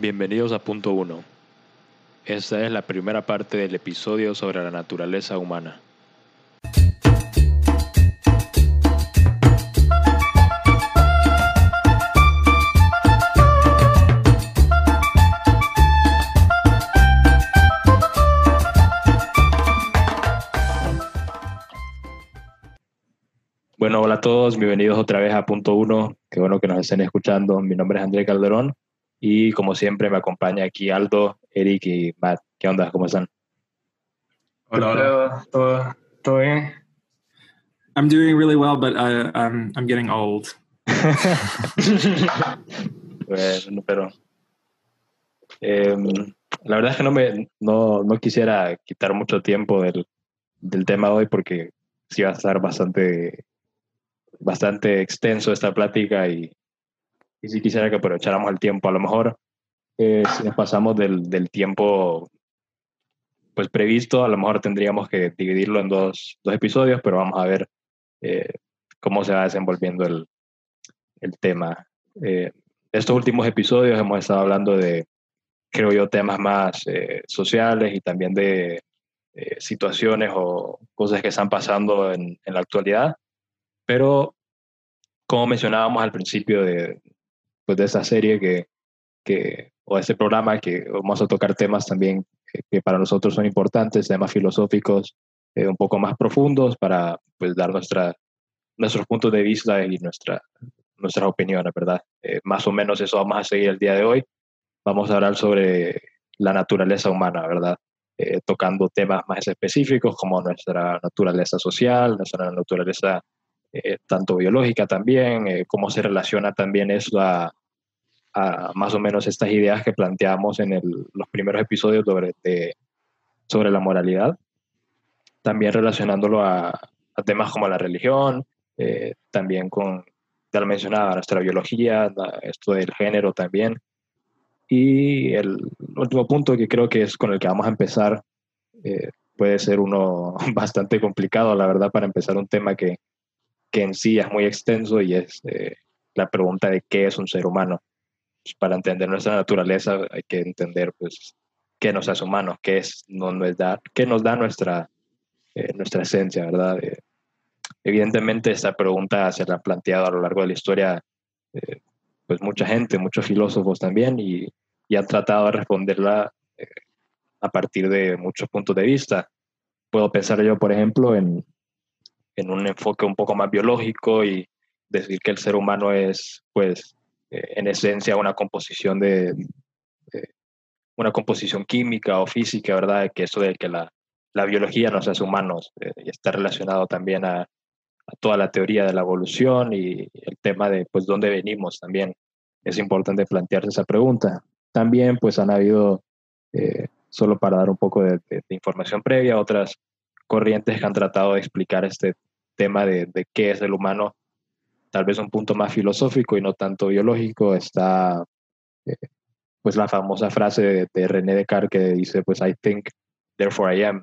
Bienvenidos a Punto 1. Esta es la primera parte del episodio sobre la naturaleza humana. Bueno, hola a todos, bienvenidos otra vez a Punto 1. Qué bueno que nos estén escuchando. Mi nombre es André Calderón y como siempre me acompaña aquí Aldo, Eric y Matt. ¿Qué onda? ¿Cómo están? Hola, hola. ¿Todo, todo bien? I'm doing really well, but I, I'm, I'm getting old. bueno, pero eh, la verdad es que no, me, no, no quisiera quitar mucho tiempo del, del tema de hoy porque sí va a estar bastante, bastante extenso esta plática y, y sí quisiera que aprovecháramos el tiempo. A lo mejor eh, si nos pasamos del, del, tiempo pues previsto, a lo mejor tendríamos que dividirlo en dos, dos episodios, pero vamos a ver eh, cómo se va desenvolviendo el, el tema. Eh, estos últimos episodios hemos estado hablando de, creo yo, temas más eh, sociales y también de eh, situaciones o cosas que están pasando en, en, la actualidad, pero como mencionábamos al principio de, pues de esta serie que, que, o este programa que vamos a tocar temas también que, que para nosotros son importantes, temas filosóficos eh, un poco más profundos para pues dar nuestra, nuestros puntos de vista y nuestra, nuestras opiniones, ¿verdad? Eh, más o menos eso vamos a seguir el día de hoy. Vamos a hablar sobre la naturaleza humana, ¿verdad? Eh, tocando temas más específicos como nuestra naturaleza social, nuestra naturaleza eh, tanto biológica también, eh, cómo se relaciona también eso a, a, más o menos estas ideas que planteamos en el, los primeros episodios sobre, de, sobre la moralidad, también relacionándolo a, a temas como la religión, eh, también con, ya lo mencionaba, nuestra biología, esto del género también. Y el último punto que creo que es con el que vamos a empezar, eh, puede ser uno bastante complicado, la verdad, para empezar un tema que, que en sí es muy extenso y es eh, la pregunta de qué es un ser humano. Pues para entender nuestra naturaleza hay que entender pues, qué nos hace humanos, qué, es, no, nos, da, qué nos da nuestra, eh, nuestra esencia, ¿verdad? Eh, evidentemente esta pregunta se la ha planteado a lo largo de la historia eh, pues mucha gente, muchos filósofos también y, y han tratado de responderla eh, a partir de muchos puntos de vista. Puedo pensar yo, por ejemplo, en, en un enfoque un poco más biológico y decir que el ser humano es, pues, en esencia una composición de, una composición química o física, ¿verdad? Que eso de que la, la biología nos hace humanos eh, y está relacionado también a, toda la teoría de la evolución y el tema de, pues, dónde venimos también. Es importante plantearse esa pregunta. También, pues, han habido, eh, solo para dar un poco de, de, de información previa, otras corrientes que han tratado de explicar este tema de, de, qué es el humano, tal vez un punto más filosófico y no tanto biológico, está eh, pues la famosa frase de, de, René Descartes que dice, pues I think, therefore I am,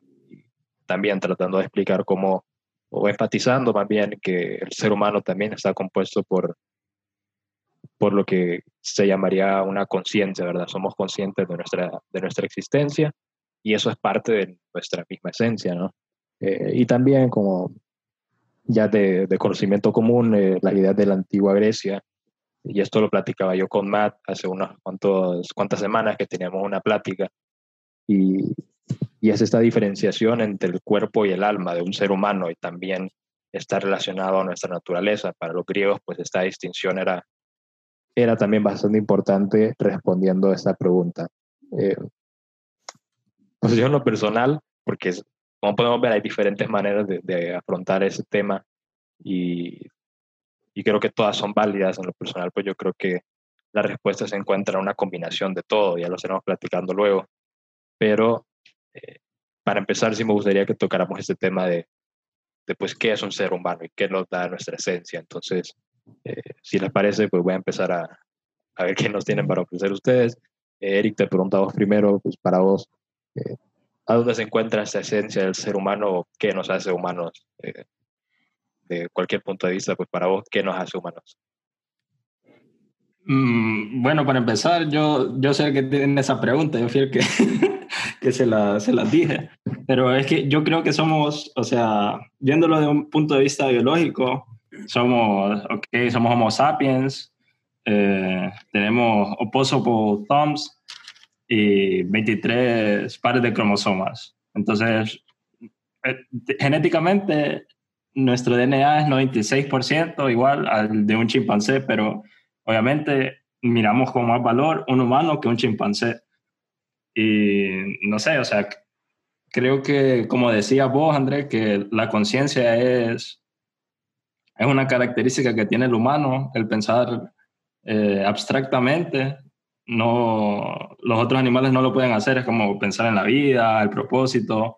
también tratando de explicar cómo, o enfatizando más bien que el ser humano también está compuesto por, por lo que se llamaría una conciencia, ¿verdad? Somos conscientes de nuestra, de nuestra existencia y eso es parte de nuestra misma esencia, ¿no? Eh, y también como ya de, de conocimiento común, eh, las ideas de la antigua Grecia, y esto lo platicaba yo con Matt hace unas cuantos, cuantas semanas que teníamos una plática, y, y es esta diferenciación entre el cuerpo y el alma de un ser humano y también está relacionado a nuestra naturaleza. Para los griegos, pues esta distinción era, era también bastante importante respondiendo a esta pregunta. Eh, pues yo en lo personal, porque como podemos ver, hay diferentes maneras de, de afrontar ese tema y, y, creo que todas son válidas. En lo personal, pues yo creo que la respuesta se encuentra en una combinación de todo, ya lo estaremos platicando luego, pero eh, para empezar sí me gustaría que tocáramos este tema de, de, pues qué es un ser humano y qué nos da nuestra esencia, entonces eh, si les parece pues voy a empezar a, a ver qué nos tienen para ofrecer ustedes. Eh, Eric, te pregunto a vos primero, pues para vos, eh, ¿A dónde se encuentra esa esencia del ser humano? ¿Qué nos hace humanos? Eh, de cualquier punto de vista, pues para vos, ¿qué nos hace humanos? Mm, bueno, para empezar, yo, yo sé que tienen esa pregunta, yo fui el que, que se, la, se las dije, pero es que yo creo que somos, o sea, viéndolo de un punto de vista biológico, somos, ok, somos Homo sapiens, eh, tenemos opposable thumbs y 23 pares de cromosomas. Entonces, eh, genéticamente, nuestro DNA es 96% igual al de un chimpancé, pero obviamente miramos con más valor un humano que un chimpancé. Y no sé, o sea, creo que, como decía vos, André, que la conciencia es, es una característica que tiene el humano, el pensar eh, abstractamente. No, los otros animales no lo pueden hacer, es como pensar en la vida, el propósito,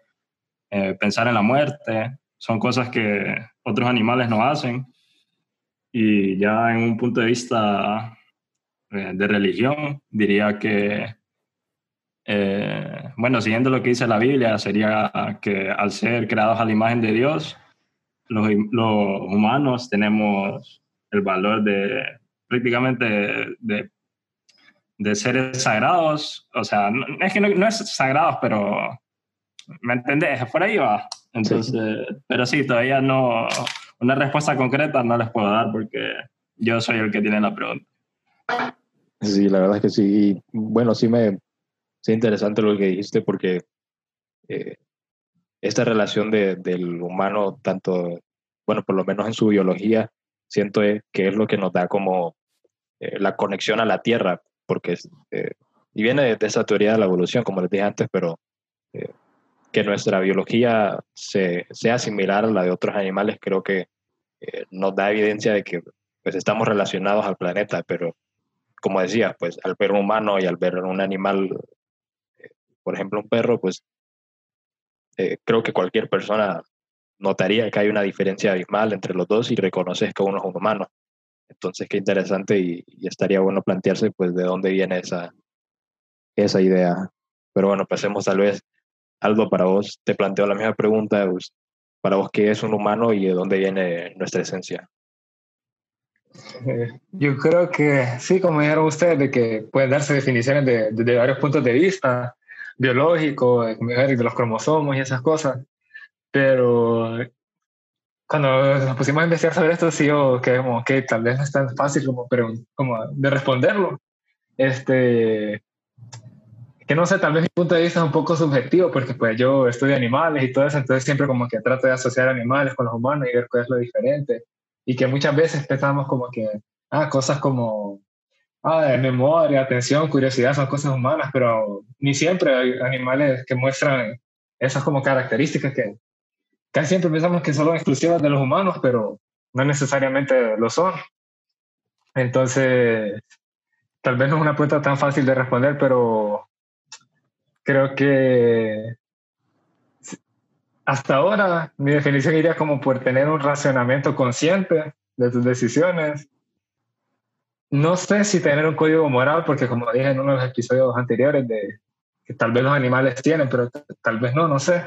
eh, pensar en la muerte. Son cosas que otros animales no hacen. Y ya en un punto de vista eh, de religión, diría que, eh, bueno, siguiendo lo que dice la Biblia, sería que al ser creados a la imagen de Dios, los, los humanos tenemos el valor de prácticamente de, de seres sagrados. O sea, no, es que no, es sagrados, pero ¿me entendés? Por ahí va. Entonces, pero sí, todavía no, una respuesta concreta no les puedo dar porque yo soy el que tiene la pregunta. Sí, la verdad es que sí. Bueno, sí me sí interesante lo que dijiste porque eh, esta relación de, del humano, tanto, bueno, por lo menos en su biología, siento que es lo que nos da como eh, la conexión a la Tierra, porque eh, y viene de, esa teoría de la evolución, como les dije antes, pero que nuestra biología se, sea similar a la de otros animales, creo que eh, nos da evidencia de que pues, estamos relacionados al planeta, pero como decía, pues al ver un humano y al ver un animal, eh, por ejemplo un perro, pues eh, creo que cualquier persona notaría que hay una diferencia abismal entre los dos y reconoces que uno es un humano. Entonces, qué interesante y, y estaría bueno plantearse pues de dónde viene esa, esa idea. Pero bueno, pasemos tal vez Aldo, para vos te planteo la misma pregunta, pues, para vos qué es un humano y de dónde viene nuestra esencia. Eh, yo creo que sí, como dijeron ustedes, de que pueden darse definiciones de, de, varios puntos de vista, biológico, de los cromosomos y esas cosas, pero cuando nos pusimos a investigar sobre esto, sí, yo que, como, que tal vez no es tan fácil como, pero, como de responderlo. Este, que no sé, tal vez mi punto de vista es un poco subjetivo porque pues yo estudio animales y todo eso, entonces siempre como que trato de asociar animales con los humanos y ver qué es lo diferente. Y que muchas veces pensamos como que, ah, cosas como, ah, memoria, atención, curiosidad son cosas humanas, pero ni siempre hay animales que muestran esas como características que casi siempre pensamos que son exclusivas de los humanos, pero no necesariamente lo son. Entonces, tal vez no es una pregunta tan fácil de responder, pero creo que hasta ahora mi definición iría como por tener un racionamiento consciente de tus decisiones. No sé si tener un código moral, porque como dije en uno de los episodios anteriores, de que tal vez los animales tienen, pero tal vez no, no sé.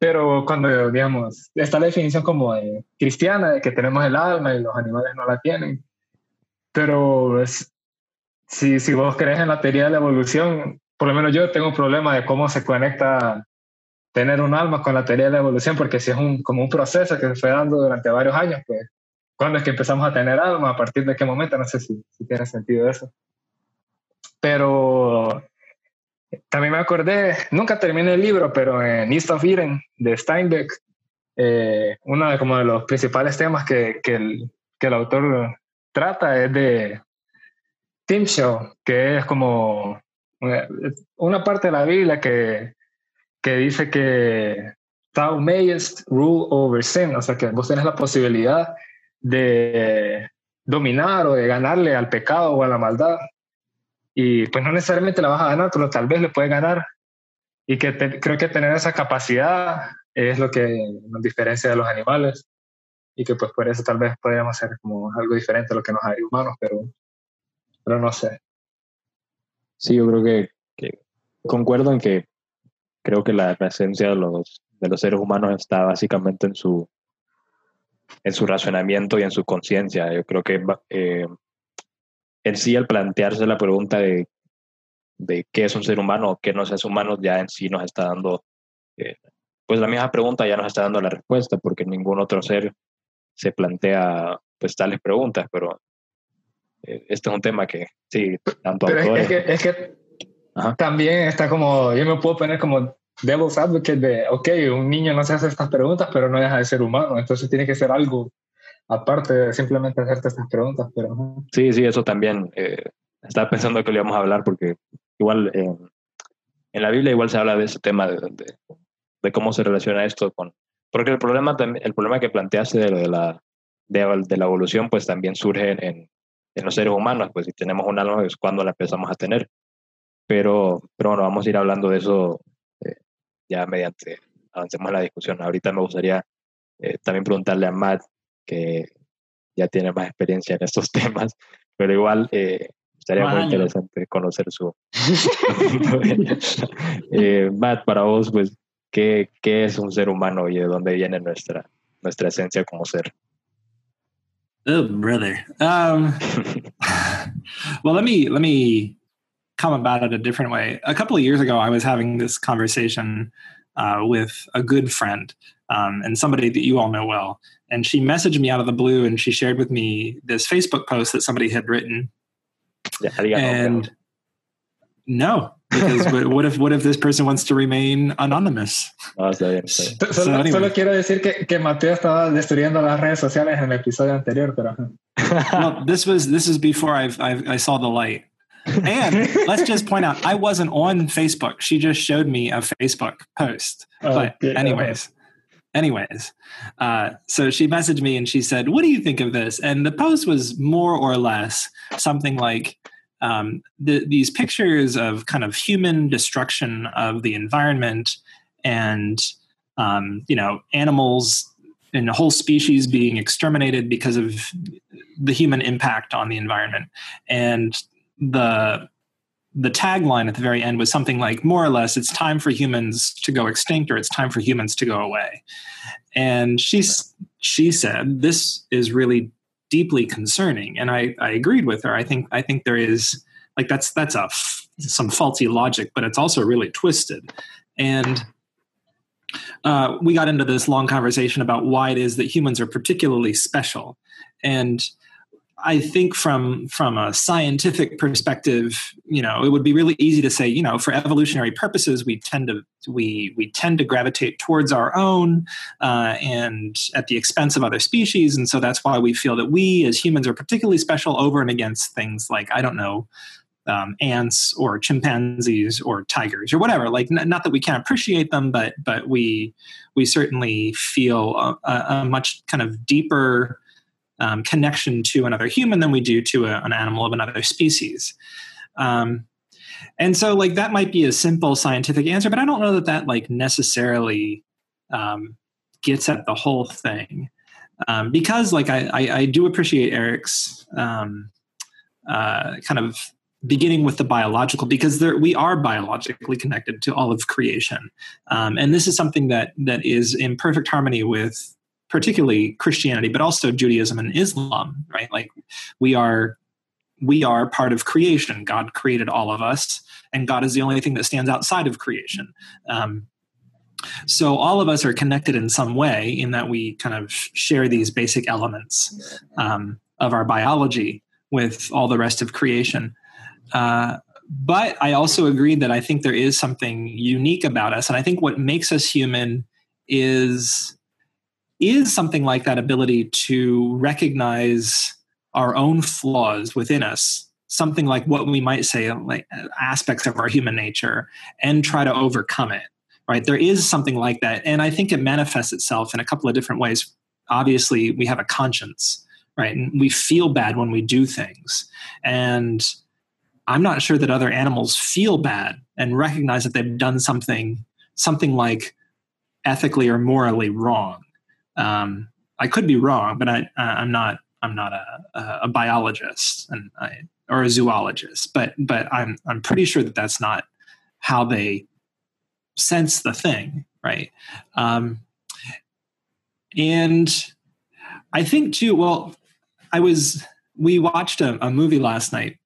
Pero cuando, digamos, está la definición como cristiana de que tenemos el alma y los animales no la tienen. Pero si, si vos crees en la teoría de la evolución, por lo menos yo tengo un problema de cómo se conecta tener un alma con la teoría de la evolución, porque si es un, como un proceso que se fue dando durante varios años, pues, ¿cuándo es que empezamos a tener alma? ¿A partir de qué momento? No sé si, si tiene sentido eso. Pero también me acordé, nunca terminé el libro, pero en East of Eden de Steinbeck, eh, uno de, como de los principales temas que, que, el, que el autor trata es de Tim Show, que es como una parte de la Biblia que, que dice que thou mayest rule over sin, o sea que vos tenés la posibilidad de dominar o de ganarle al pecado o a la maldad. Y pues no necesariamente la vas a ganar, pero tal vez le puedes ganar. Y que creo que tener esa capacidad es lo que nos diferencia de los animales. Y que pues por eso tal vez podríamos hacer como algo diferente a lo que nos hay humanos, pero, pero no sé. Sí, yo creo que, concuerdo en que creo que la, esencia de los, de los seres humanos está básicamente en su, en su razonamiento y en su conciencia. Yo creo que eh, en sí al plantearse la pregunta de, de qué es un ser humano o qué no es humano, ya en sí nos está dando, eh, pues la misma pregunta ya nos está dando la respuesta, porque ningún otro ser se plantea pues tales preguntas, pero eh, este es un tema que sí, tanto Pero autores... es que, es que también está como, yo me puedo poner como devil's advocate de, ok, un niño no se hace estas preguntas, pero no deja de ser humano, entonces tiene que ser algo aparte de simplemente hacerte estas preguntas. Pero, Sí, sí, eso también. Eh, estaba pensando que lo íbamos a hablar porque igual eh, en la Biblia igual se habla de ese tema de, de, cómo se relaciona esto con... Porque el problema, el problema que planteaste de, de, la, de, la evolución pues también surge en, en los seres humanos, pues si tenemos un alma es cuando la empezamos a tener. Pero, pero bueno, vamos a ir hablando de eso eh, ya mediante avancemos la discusión. Ahorita me gustaría eh, también preguntarle a Matt, que ya tiene más experiencia en estos temas, pero igual eh, estaría más muy interesante conocer su... eh, Matt, para vos, pues, ¿qué, ¿qué es un ser humano y de dónde viene nuestra, nuestra esencia como ser? Oh, brother. Um, well, let me let me come about it a different way. A couple of years ago, I was having this conversation uh, with a good friend um, and somebody that you all know well, and she messaged me out of the blue and she shared with me this Facebook post that somebody had written. Yeah, and no, because what if what if this person wants to remain anonymous? Oh, está bien, está bien. Solo, so anyway. solo, quiero decir que, que Mateo estaba destruyendo las redes sociales en el episodio anterior, pero. well, this was this is before I've, I've I saw the light. And let's just point out, I wasn't on Facebook. She just showed me a Facebook post. But Okay. anyways, anyways, uh, so she messaged me and she said, "What do you think of this?" And the post was more or less something like um, the, these pictures of kind of human destruction of the environment and um, you know animals and whole species being exterminated because of the human impact on the environment and the the tagline at the very end was something like more or less it's time for humans to go extinct or it's time for humans to go away. And she's she said this is really deeply concerning. And I, I agreed with her. I think i think there is like that's that's a some faulty logic but it's also really twisted. And uh, we got into this long conversation about why it is that humans are particularly special. And I think from from a scientific perspective, you know, it would be really easy to say, you know, for evolutionary purposes, we tend to we we tend to gravitate towards our own uh, and at the expense of other species, and so that's why we feel that we as humans are particularly special over and against things like I don't know. Um, ants or chimpanzees or tigers or whatever like n- not that we can't appreciate them but but we we certainly feel a, a much kind of deeper um, connection to another human than we do to a, an animal of another species. Um, and so, like that might be a simple scientific answer, but I don't know that that like necessarily um, gets at the whole thing. Um, because, like, I, I, I, do appreciate Eric's um, uh, kind of beginning with the biological because there, we are biologically connected to all of creation um, and this is something that that is in perfect harmony with particularly Christianity, but also Judaism and Islam, right? Like we are we are part of creation. God created all of us, and God is the only thing that stands outside of creation. Um, so all of us are connected in some way in that we kind of share these basic elements um, of our biology with all the rest of creation. Uh, but I also agree that I think there is something unique about us, and I think what makes us human is is something like that ability to recognize our own flaws within us something like what we might say uh, like uh, aspects of our human nature and try to overcome it right? There is something like that and i think it manifests itself in a couple of different ways. Obviously we have a conscience right? And we feel bad when we do things and i'm not sure that other animals feel bad and recognize that they've done something something like ethically or morally wrong um, I could be wrong, but I, I'm not. I'm not a, a biologist and I, or a zoologist, but but I'm I'm pretty sure that that's not how they sense the thing, right? Um, and I think too. Well, I was we watched a, a movie last night.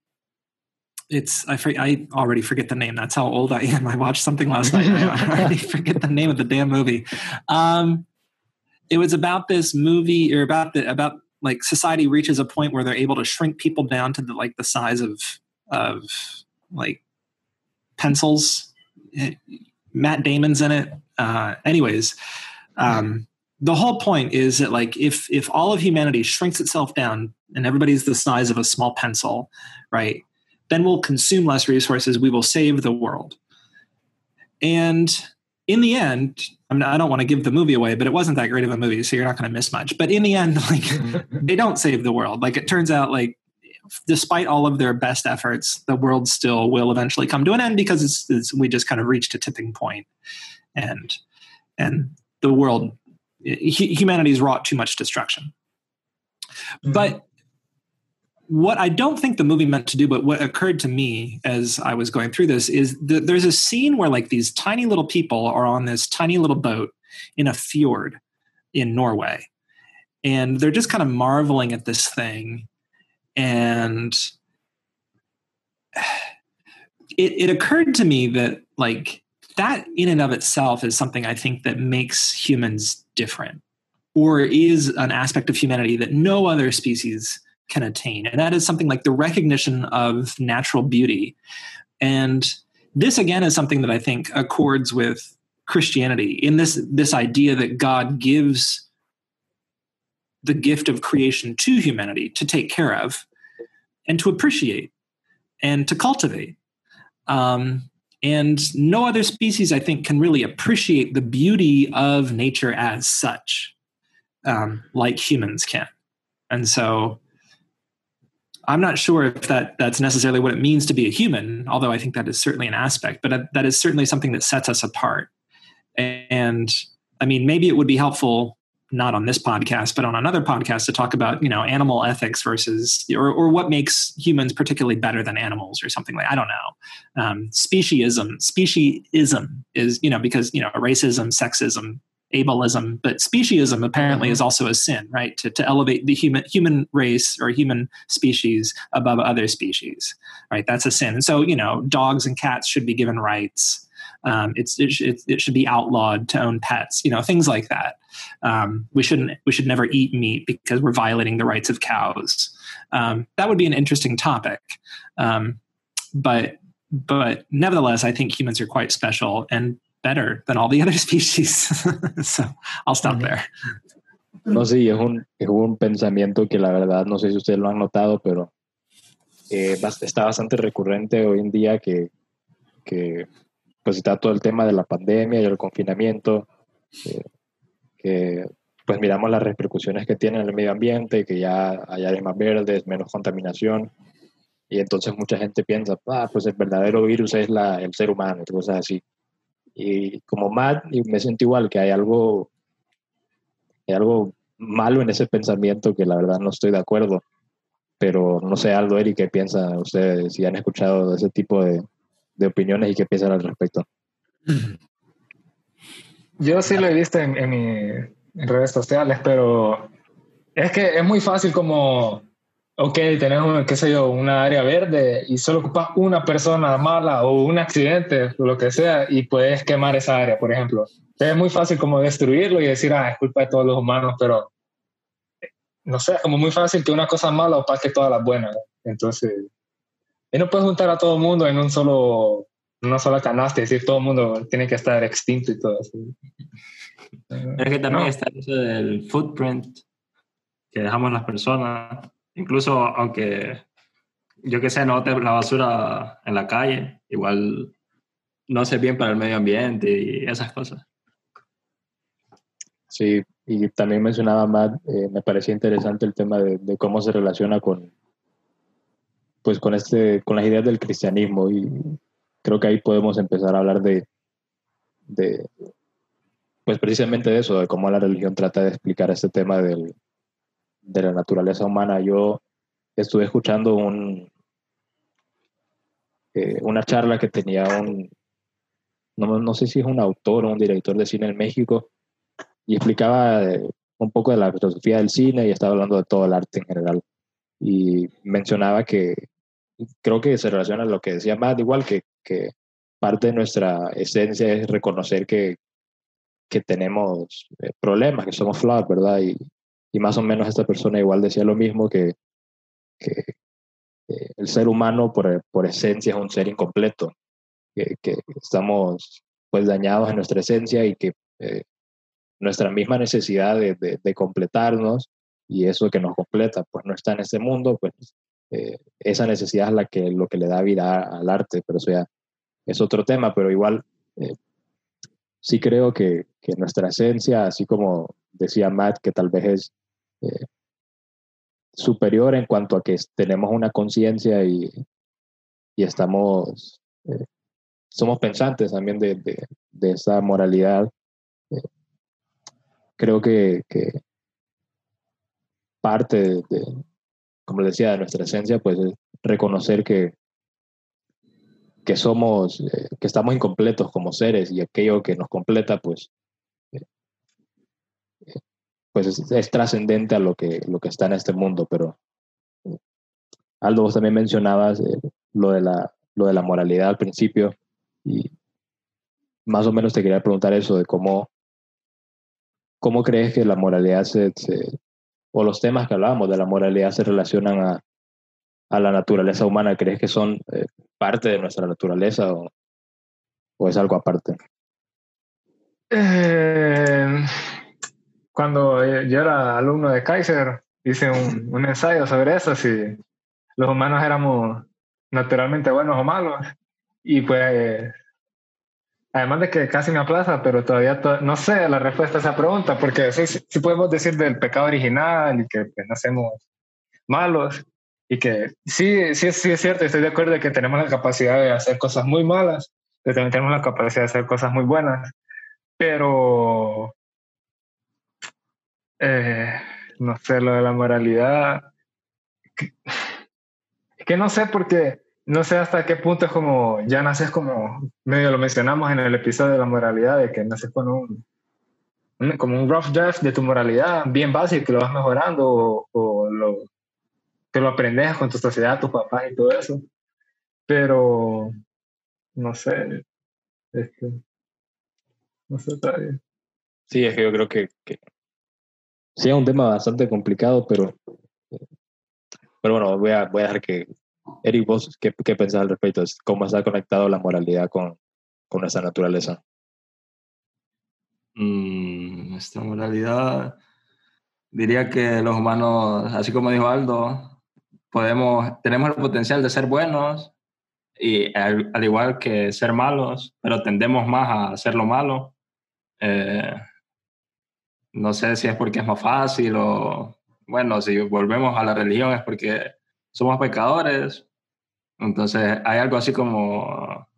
It's I I already forget the name. That's how old I am. I watched something last night. I already forget the name of the damn movie. Um, it was about this movie or about the about like society reaches a point where they're able to shrink people down to the like the size of of like pencils. Matt Damon's in it. Uh, anyways, um, the whole point is that like if if all of humanity shrinks itself down and everybody's the size of a small pencil, right? Then we'll consume less resources. We will save the world. And in the end, I, mean, I don't want to give the movie away, but it wasn't that great of a movie, so you're not going to miss much. But in the end, like they don't save the world. Like it turns out, like despite all of their best efforts, the world still will eventually come to an end because it's, it's, we just kind of reached a tipping point, and and the world, humanity's wrought too much destruction. Mm-hmm. But what I don't think the movie meant to do, but what occurred to me as I was going through this is that there's a scene where like these tiny little people are on this tiny little boat in a fjord in Norway. And they're just kind of marveling at this thing. And it, it occurred to me that like that in and of itself is something I think that makes humans different or is an aspect of humanity that no other species can attain. And that is something like the recognition of natural beauty. And this again is something that I think accords with Christianity in this this idea that God gives the gift of creation to humanity to take care of and to appreciate and to cultivate. Um, and no other species, I think, can really appreciate the beauty of nature as such, um, like humans can. And so I'm not sure if that that's necessarily what it means to be a human, although I think that is certainly an aspect, but that is certainly something that sets us apart. And I mean, maybe it would be helpful not on this podcast, but on another podcast to talk about, you know, animal ethics versus, or, or what makes humans particularly better than animals or something like, I don't know. Um, speciesism, speciesism is, you know, because, you know, racism, sexism, ableism, but speciesism apparently is mm-hmm. also a sin, right? To, to elevate the human human race or human species above other species, right? That's a sin. And so, you know, dogs and cats should be given rights. Um, it's it, it, it, should be outlawed to own pets, you know, things like that. Um, we shouldn't we should never eat meat because we're violating the rights of cows. Um, that would be an interesting topic, um, but but nevertheless, I think humans are quite special, and better than all the other species. so I'll stop there. No sé, es un, es un pensamiento que la verdad, no sé si ustedes lo han notado, pero eh, está bastante recurrente hoy en día que, que pues está todo el tema de la pandemia y el confinamiento, eh, que pues miramos las repercusiones que tiene en el medio ambiente, que ya hay áreas más verdes, menos contaminación, y entonces mucha gente piensa, ah, pues el verdadero virus es la, el ser humano, y cosas así. Y como Matt, me siento igual, que hay algo, hay algo malo en ese pensamiento que la verdad no estoy de acuerdo. Pero no sé, Aldo, Eric, ¿qué piensan ustedes? Si han escuchado ese tipo de, de opiniones y qué piensan al respecto. Yo sí lo he visto en, en mis redes sociales, pero es que es muy fácil como ok, tenemos, qué sé yo, una área verde y solo ocupas una persona mala o un accidente o lo que sea y puedes quemar esa área, por ejemplo. Es muy fácil como destruirlo y decir, ah, es culpa de todos los humanos, pero no sé, es como muy fácil que una cosa mala opaque todas las buenas. Entonces, y no puedes juntar a todo el mundo en un solo, una sola canasta y decir todo el mundo tiene que estar extinto y todo eso. Es que también está eso del footprint que dejamos las personas Incluso aunque yo que sé, no te la basura en la calle, igual no hace bien para el medio ambiente y esas cosas. Sí, y también mencionaba Matt, eh, me parecía interesante el tema de, cómo se relaciona con, pues con este, con las ideas del cristianismo y creo que ahí podemos empezar a hablar de, de pues precisamente de eso, de cómo la religión trata de explicar este tema del, de la naturaleza humana. Yo estuve escuchando un, eh, una charla que tenía un, no, no, sé si es un autor o un director de cine en México, y explicaba eh, un poco de la filosofía del cine y estaba hablando de todo el arte en general. y mencionaba que creo que se relaciona a lo que decía Matt, igual que, que parte de nuestra esencia es reconocer que, que tenemos eh, problemas, que somos flawed, ¿verdad? Y, y, más o menos esta persona igual decía lo mismo, que, que el ser humano por, por, esencia es un ser incompleto, que, que, estamos pues dañados en nuestra esencia y que eh, nuestra misma necesidad de, de, de, completarnos y eso que nos completa pues no está en este mundo, pues eh, esa necesidad es la que, lo que le da vida al arte, pero eso ya es otro tema, pero igual eh, sí creo que, que, nuestra esencia, así como decía Matt, que tal vez es eh, superior en cuanto a que tenemos una conciencia y, y, estamos, eh, somos pensantes también de, de, esa moralidad. Eh, creo que, que parte de, como decía, de nuestra esencia, pues es reconocer que, que somos, que estamos incompletos como seres y aquello que nos completa, pues, pues es, es trascendente a lo que, lo que está en este mundo. Pero, eh, Aldo, vos también mencionabas eh, lo, de la, lo de la moralidad al principio y más o menos te quería preguntar eso de cómo, cómo crees que la moralidad se, o los temas que hablábamos de la moralidad se relacionan a, a la naturaleza humana? ¿Crees que son eh, parte de nuestra naturaleza o, o es algo aparte? Eh, cuando yo era alumno de Kaiser, hice un, un, ensayo sobre eso, si los humanos éramos naturalmente buenos o malos. Y pues Además de que casi me aplaza, pero todavía to no sé la respuesta a esa pregunta, porque sí, sí podemos decir del pecado original y que pues, nacemos malos y que sí, sí, sí es cierto, estoy de acuerdo de que tenemos la capacidad de hacer cosas muy malas, pero también tenemos la capacidad de hacer cosas muy buenas, pero eh, no sé, lo de la moralidad, que, que no sé porque no sé hasta qué punto es como, ya naces como, medio lo mencionamos en el episodio de la moralidad, de que naces con un, un como un rough draft de tu moralidad, bien básico, que lo vas mejorando o, o lo, que lo aprendes con tu sociedad, tus papás y todo eso. Pero, no sé, este, no sé todavía. Sí, es que yo creo que, que sí es un tema bastante complicado, pero, pero bueno, voy a, voy a dejar que Eric, vos, ¿qué, qué pensás al respecto? ¿Cómo está conectado la moralidad con, con nuestra naturaleza? Mm, moralidad, diría que los humanos, así como dijo Aldo, podemos, tenemos el potencial de ser buenos y al, al igual que ser malos, pero tendemos más a hacer lo malo. Eh, no sé si es porque es más fácil o, bueno, si volvemos a la religión es porque somos pecadores, entonces hay algo así como,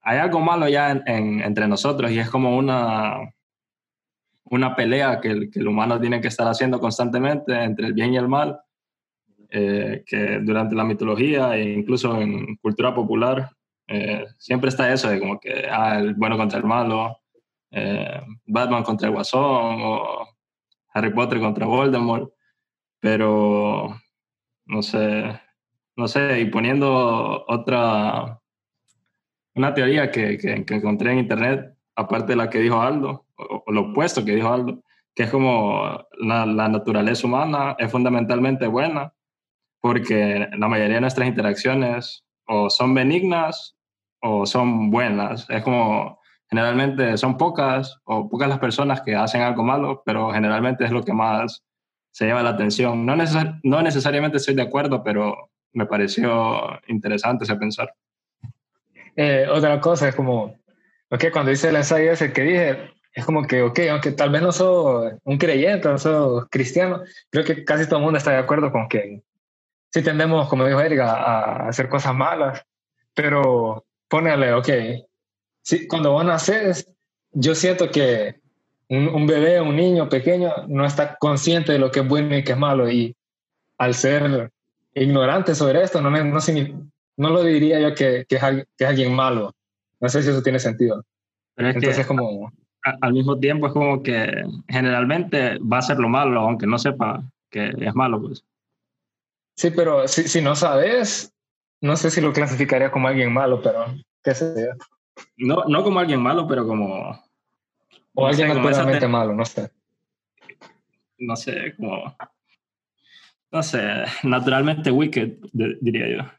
hay algo malo ya en, en, entre nosotros y es como una, una pelea que el, que el, humano tiene que estar haciendo constantemente entre el bien y el mal, eh, que durante la mitología e incluso en cultura popular eh, siempre está eso de como que ah, el bueno contra el malo, eh, Batman contra Guasón o Harry Potter contra Voldemort, pero no sé, no sé, y poniendo otra, una teoría que, que, encontré en internet, aparte de la que dijo Aldo, o, lo opuesto que dijo Aldo, que es como la, la, naturaleza humana es fundamentalmente buena, porque la mayoría de nuestras interacciones o son benignas o son buenas. Es como, generalmente son pocas o pocas las personas que hacen algo malo, pero generalmente es lo que más se lleva la atención. No, neces no necesariamente estoy de acuerdo, pero me pareció interesante ese pensar. Eh, otra cosa es como, ok, cuando hice el ensayo ese que dije, es como que, ok, aunque tal vez no soy un creyente, no soy cristiano, creo que casi todo el mundo está de acuerdo con que sí tendemos, como dijo Erika, a hacer cosas malas, pero ponele, ok, sí, cuando vos naces, yo siento que un, un, bebé, un niño pequeño, no está consciente de lo que es bueno y que es malo. Y al ser ignorante sobre esto, no, me, no, no lo diría yo que, que, es, que, es, alguien malo. No sé si eso tiene sentido. Pero es Entonces, que, como... A, al mismo tiempo es como que generalmente va a ser lo malo, aunque no sepa que es malo, pues. Sí, pero si, si no sabes, no sé si lo clasificaría como alguien malo, pero qué sé yo. No, no como alguien malo, pero como... O no alguien naturalmente te- malo, no sé. No sé, como... No sé, naturalmente wicked, de- diría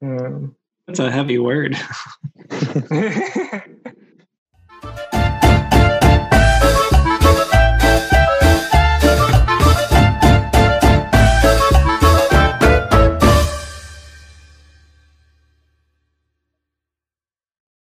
yo. Mm. That's a heavy word.